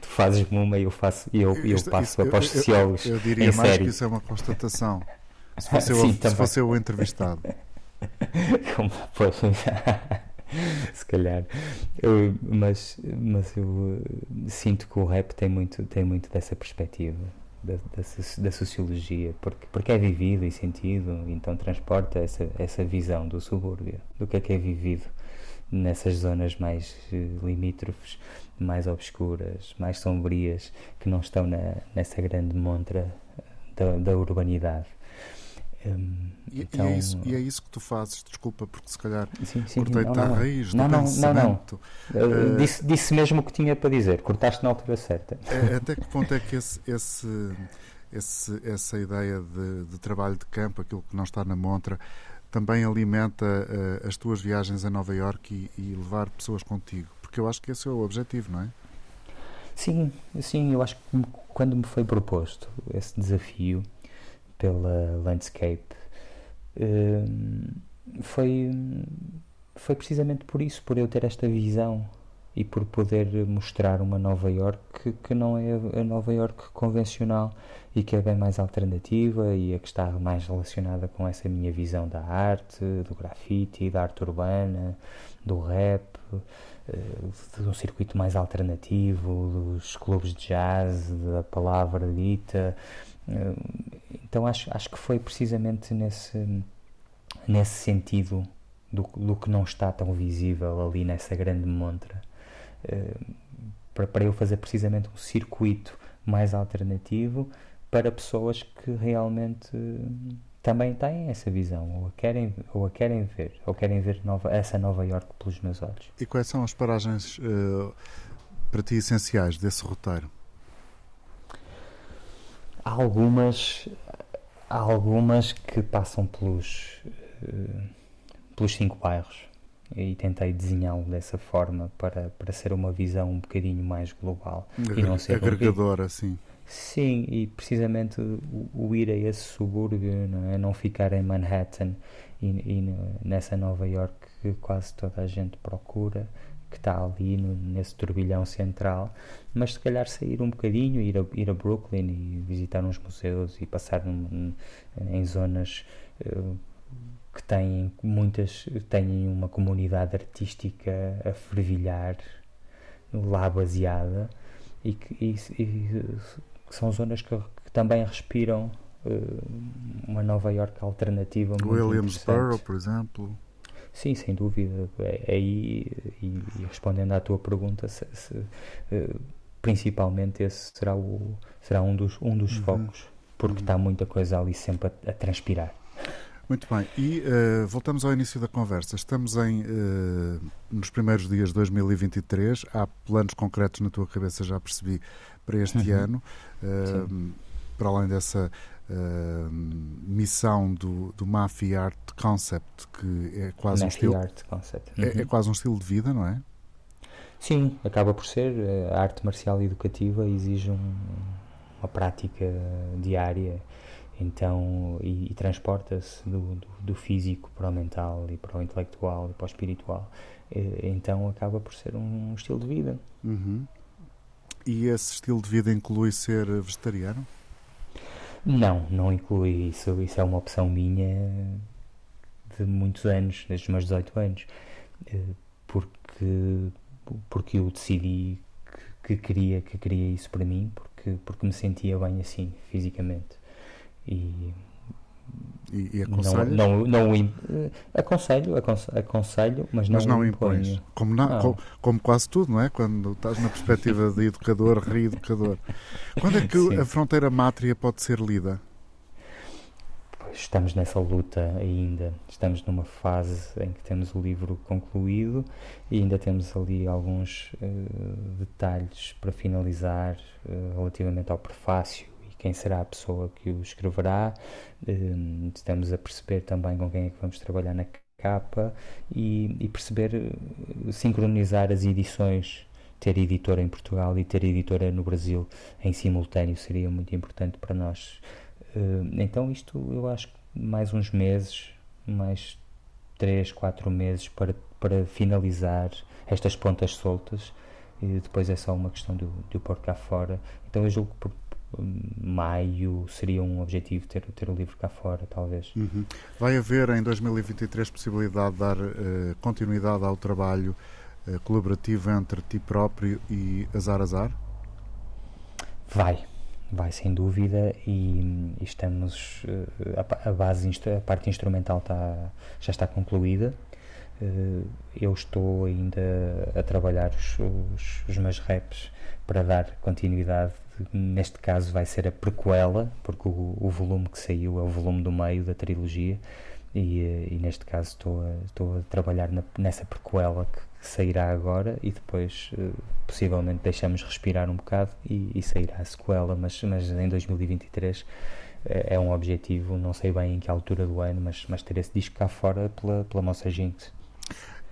Tu fazes-me uma e eu, faço, eu, eu isto, passo isto, para os sociólogos. Eu, eu diria mais série. que isso é uma constatação. Se fosse, Sim, eu, se fosse eu o entrevistado. Como, pois, se calhar. Eu, mas, mas eu eh, sinto que o rap tem muito, tem muito dessa perspectiva. Da, da, da, sociologia, porque, porque é vivido e sentido, então transporta essa, essa visão do subúrbio, do que é que é vivido nessas zonas mais eh, limítrofes, mais obscuras, mais sombrias, que não estão na, nessa grande montra eh, da, da urbanidade. Um, e, então, e, é isso, e, é isso, que tu fazes, desculpa, porque se calhar cortei-te à raiz não, do não, pensamento. Não, não. Uh, disse, disse mesmo o que tinha para dizer, cortaste na altura certa. É, até que ponto é que esse, esse, esse, essa ideia de, de, trabalho de campo, aquilo que não está na montra, também alimenta uh, as tuas viagens a Nova Iorque e, e levar pessoas contigo? Porque eu acho que esse é o objetivo, não é? Sim, sim, eu acho que quando me foi proposto esse desafio, pela Landscape. Hum, foi, foi precisamente por isso, por eu ter esta visão e por poder mostrar uma Nova York que, não é a Nova York convencional e que é bem mais alternativa e a que está mais relacionada com essa minha visão da arte, do grafite, da arte urbana, do rap, eh, de um circuito mais alternativo, dos clubes de jazz, da palavra dita, então acho, acho que foi precisamente nesse, nesse sentido do, do que não está tão visível ali nessa grande montra. Para, para eu fazer precisamente um circuito mais alternativo para pessoas que realmente também têm essa visão, ou a querem, ou a querem ver, ou querem ver nova, essa Nova York pelos meus olhos. E quais são as paragens uh, para ti essenciais desse roteiro? Há algumas, há algumas que passam pelos, uh, pelos cinco bairros e tentei desenhá-lo dessa forma para, para ser uma visão um bocadinho mais global e não ser agregadora, um... sim. Sim, e precisamente o, o, ir a esse subúrbio, não, é? não ficar em Manhattan e, e, nessa Nova York que quase toda a gente procura, que está ali no, nesse turbilhão central, mas se calhar sair um bocadinho, ir a, ir a Brooklyn e visitar uns museus e passar num, em zonas uh, que têm muitas têm uma comunidade artística a fervilhar lá baseada e que e, e, são zonas que, que também respiram uh, uma Nova York alternativa Williamsboro por exemplo sim sem dúvida é, é aí e, e, respondendo à tua pergunta se, se, uh, principalmente esse será o será um dos um dos uhum. focos porque uhum. está muita coisa ali sempre a, a transpirar muito bem, e uh, voltamos ao início da conversa. Estamos em, uh, nos primeiros dias de 2023. Há planos concretos na tua cabeça, já percebi, para este uhum. ano. Para além dessa missão do, do Mafia Art Concept, que é quase um estilo. Art Concept. Uhum. É, é, uhum. quase um estilo de vida, não é? Sim, acaba por ser. A arte marcial educativa exige um, uma prática diária então, e, e transporta-se do, do, do, físico para o mental e para o intelectual e para o espiritual. E, então acaba por ser um, um estilo de vida. Uhum. E esse estilo de vida inclui ser vegetariano? Não, não inclui isso. Isso é uma opção minha de muitos anos, desde os meus 18 anos. Eh, porque, porque eu decidi que, que queria, que queria isso para mim, porque, porque me sentia bem assim, fisicamente. E, e, e aconselho? Não, não, não, eh, aconselho, aconselho, mas não, mas não impões. Como, como, como, quase tudo, não é? Quando estás na perspectiva de educador, reeducador. Quando é que Sim. a fronteira mátria pode ser lida? estamos nessa luta ainda. Estamos numa fase em que temos o livro concluído e ainda temos ali alguns uh, detalhes para finalizar uh, relativamente ao prefácio quem será a pessoa que o escreverá, ehm, estamos a perceber também com quem é que vamos trabalhar na capa e, e perceber, eh, sincronizar as edições ter editora em Portugal e ter editora no Brasil em simultâneo seria muito importante para nós. Ehm, então, isto eu acho que mais uns meses, mais três, quatro meses para, para finalizar estas pontas soltas. E depois é só uma questão de, de o pôr cá fora. Então, eu julgo que maio seria um objetivo ter, ter o livro cá fora, talvez. Uhum. Vai haver em 2023 possibilidade de dar uh, continuidade ao trabalho uh, colaborativo entre ti próprio e Azar Azar? Vai, vai sem dúvida e, e estamos uh, a, a, base a parte instrumental está, já está concluída eu estou ainda a trabalhar os, os, os meus raps para dar continuidade neste caso vai ser a prequela, porque o, o, volume que saiu é o volume do meio da trilogia, e, eh, e neste caso estou a, estou a trabalhar na, nessa prequela que, sairá agora e depois uh, possivelmente deixamos respirar um bocado e, e, sairá a sequela, mas, mas em 2023 é, é um objetivo, não sei bem em que altura do ano, mas, mas ter esse disco cá fora pela, pela Moça Jinx.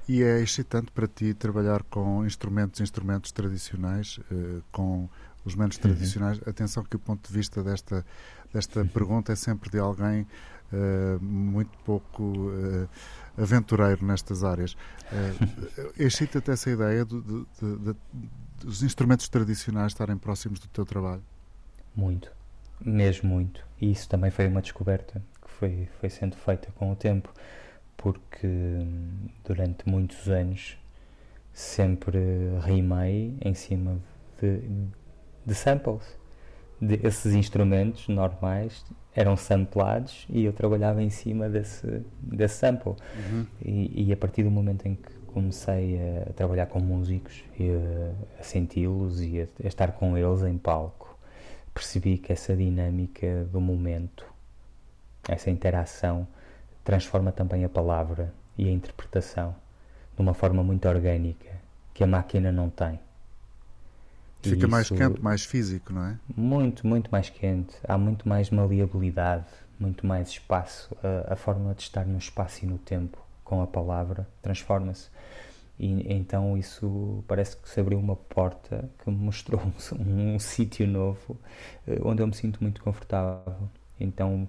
E é excitante para ti trabalhar com instrumentos, instrumentos tradicionais, com os menos uhum. tradicionais. Atenção que o ponto de vista desta, desta uhum. pergunta é sempre de alguém uh, muito pouco uh, aventureiro nestas áreas. Uh, Excita-te essa ideia de, de, de, dos instrumentos tradicionais estarem próximos do teu trabalho? Muito, mesmo muito. E isso também foi uma descoberta que foi, foi sendo feita com o tempo, porque hum, durante muitos anos sempre rimei em cima de, de samples. De, esses instrumentos normais eram samplados e eu trabalhava em cima desse, desse sample. Uhum. E, e, a partir do momento em que comecei a, trabalhar com músicos e a, a senti-los e a, a, estar com eles em palco, percebi que essa dinâmica do momento essa interação transforma também a palavra e a interpretação de uma forma muito orgânica que a máquina não tem. Fica isso, mais quente, mais físico, não é? Muito, muito mais quente. Há muito mais maleabilidade, muito mais espaço. A, a forma de estar no espaço e no tempo com a palavra transforma-se. E então isso parece que se abriu uma porta que me mostrou um, um sítio novo eh, onde eu me sinto muito confortável. Então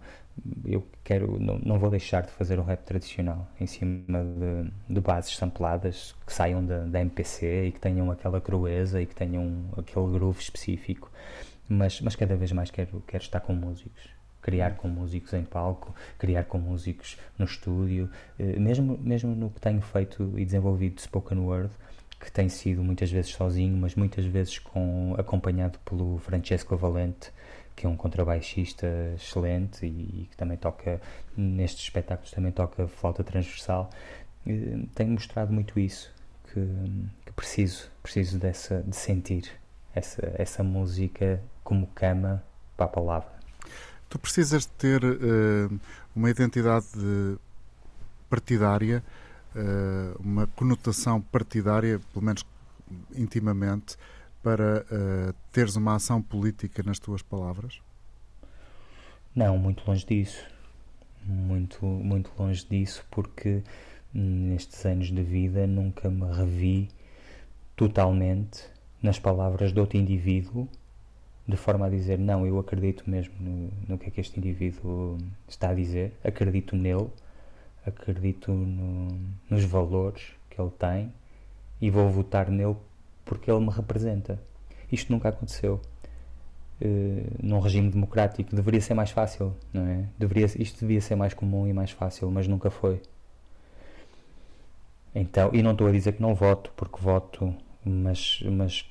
eu quero, não, não vou deixar de fazer o rap tradicional em cima de, de bases sampladas que saiam da, MPC e que tenham aquela crueza e que tenham aquele groove específico, mas, mas cada vez mais quero, quero estar com músicos criar com músicos em palco, criar com músicos no estúdio, eh, mesmo, mesmo no que tenho feito e desenvolvido de spoken word, que tem sido muitas vezes sozinho, mas muitas vezes com, acompanhado pelo Francesco Valente, que é um contrabaixista excelente e, que também toca, nestes espetáculos, também toca flauta transversal, eh, tenho mostrado muito isso, que, que, preciso, preciso dessa, de sentir essa, essa música como cama para a palavra. Tu precisas de ter uh, uma identidade partidária, uh, uma conotação partidária, pelo menos intimamente, para uh, teres uma ação política nas tuas palavras? Não, muito longe disso. Muito, muito longe disso, porque nestes anos de vida nunca me revi totalmente nas palavras de outro indivíduo, de forma a dizer: Não, eu acredito mesmo no, no que é que este indivíduo está a dizer, acredito nele, acredito no, nos valores que ele tem e vou votar nele porque ele me representa. Isto nunca aconteceu. Uh, num regime democrático deveria ser mais fácil, não é? Deveria, isto devia ser mais comum e mais fácil, mas nunca foi. Então, e não estou a dizer que não voto, porque voto, mas, mas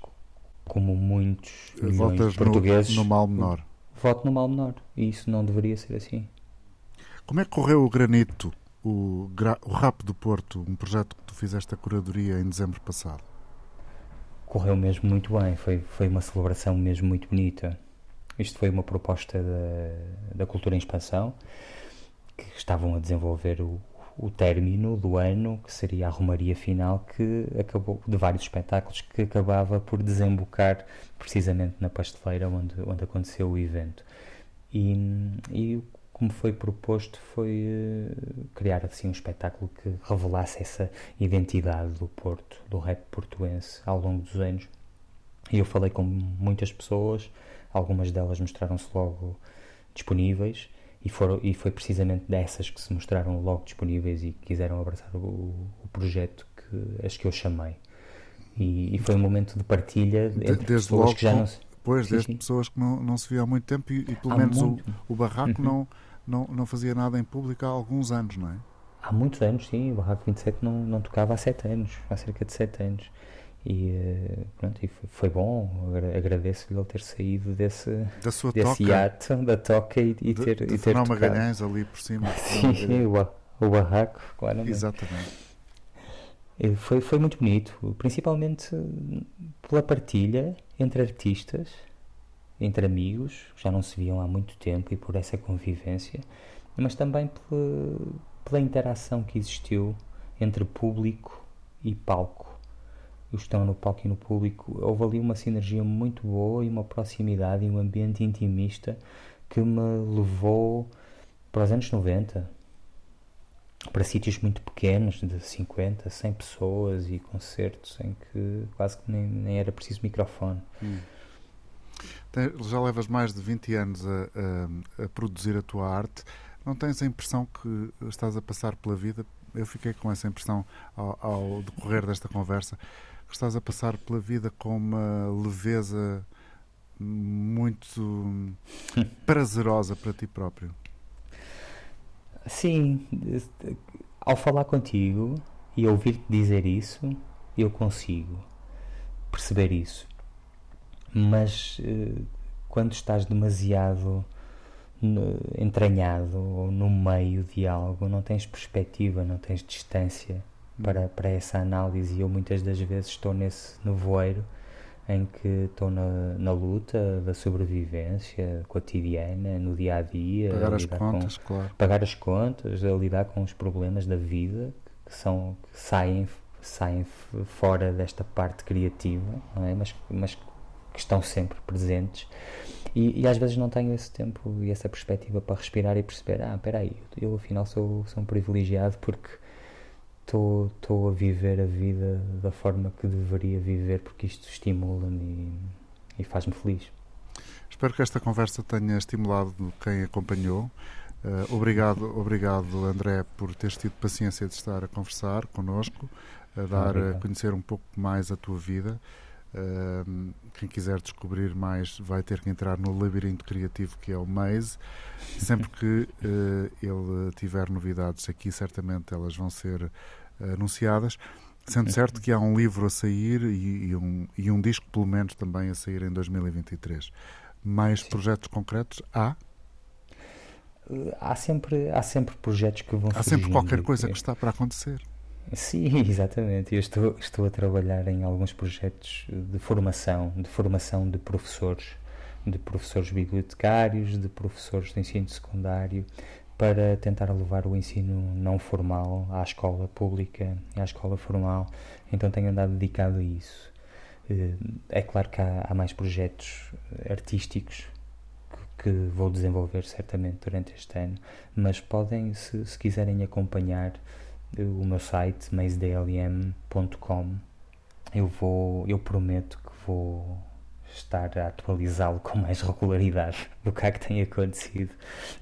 como muitos Votas portugueses, no, no mal menor. Voto no mal menor, e isso não deveria ser assim. Como é que correu o Granito, o, o Rap do Porto, um projeto que tu fizeste a curadoria em dezembro passado? Correu mesmo muito bem, foi, foi uma celebração mesmo muito bonita. Isto foi uma proposta da, da Cultura em Expansão, que estavam a desenvolver o, o término do ano, que seria a romaria final, que acabou de vários espetáculos, que acabava por desembocar precisamente na pasteleira onde, onde aconteceu o evento. E, e como foi proposto foi uh, criar assim um espetáculo que revelasse essa identidade do Porto, do rap portuense ao longo dos anos. E eu falei com muitas pessoas, algumas delas mostraram-se logo disponíveis e, foram, e foi precisamente dessas que se mostraram logo disponíveis e quiseram abraçar o, o projeto que as que eu chamei. E, e, foi um momento de partilha entre Desde pessoas logo, que já não se... Pois, desde pessoas que não, não se viam há muito tempo e, e pelo há menos o, o, barraco uhum. não não, não fazia nada em público há alguns anos, não é? Há muitos anos, sim. O Barraco 27 não, não tocava há sete anos, há cerca de sete anos. E, eh, pronto, e foi, bom, agradeço-lhe ele ter saído desse, da sua desse toca, hiato, da toca e, e ter, de, e ter Magalhães ali por cima. Sim, o, o barraco, claramente. Exatamente. Foi, foi muito bonito, principalmente pela partilha entre artistas entre amigos, já não se viam há muito tempo e por essa convivência, mas também pela, pela interação que existiu entre público e palco. Os estão no palco e no público. Houve ali uma sinergia muito boa e uma proximidade e um ambiente intimista que me levou para os anos 90, para sítios muito pequenos, de 50, 100 pessoas e concertos em que quase que nem, nem era preciso microfone. Hum já levas mais de 20 anos a, a, a, produzir a tua arte. Não tens a impressão que estás a passar pela vida? Eu fiquei com essa impressão ao, ao decorrer desta conversa. Que estás a passar pela vida com uma leveza muito prazerosa para ti próprio. Sim, ao falar contigo e ouvir-te dizer isso, eu consigo perceber isso mas uh, quando estás demasiado entranhado ou no meio de algo, não tens perspectiva, não tens distância para, para essa análise. E eu muitas das vezes estou nesse nevoeiro em que estou na, na luta da sobrevivência cotidiana, no dia a dia. Pagar as contas, com, claro. Pagar as contas, a lidar com os problemas da vida que, são, que saem, saem fora desta parte criativa, é? mas, mas que estão sempre presentes. E, e, às vezes não tenho esse tempo e essa perspectiva para respirar e perceber: ah, espera aí, eu afinal sou, sou um privilegiado porque estou a viver a vida da forma que deveria viver, porque isto estimula-me e, e faz-me feliz. Espero que esta conversa tenha estimulado quem acompanhou. Uh, obrigado, obrigado André por teres tido paciência de estar a conversar connosco, a dar obrigado. a conhecer um pouco mais a tua vida. Uh, quem quiser descobrir mais vai ter que entrar no labirinto criativo que é o Maze. Sempre que uh, ele tiver novidades aqui, certamente elas vão ser anunciadas. Sendo certo que há um livro a sair e, e, um, e um disco, pelo menos, também a sair em 2023. Mais projetos concretos há? Há sempre, há sempre projetos que vão Há sempre qualquer coisa que está para acontecer. Sim, exatamente. Eu estou, estou a trabalhar em alguns projetos de formação, de formação de professores, de professores bibliotecários, de professores de ensino secundário, para tentar levar o ensino não formal à escola pública e à escola formal. Então tenho andado dedicado a isso. Eh, é claro que há, há mais projetos artísticos que, vou desenvolver certamente durante este ano, mas podem, se, se quiserem acompanhar o meu site, maisdlm.com, eu vou, eu prometo que vou estar a atualizá-lo com mais regularidade do que há que tem acontecido.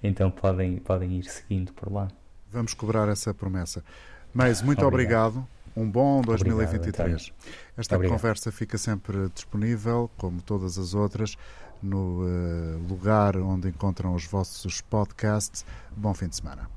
Então podem, podem ir seguindo por lá. Vamos cobrar essa promessa. Mas muito obrigado. obrigado. Um bom 2023. Obrigado, Esta obrigado. conversa fica sempre disponível, como todas as outras, no uh, lugar onde encontram os vossos podcasts. Bom fim de semana.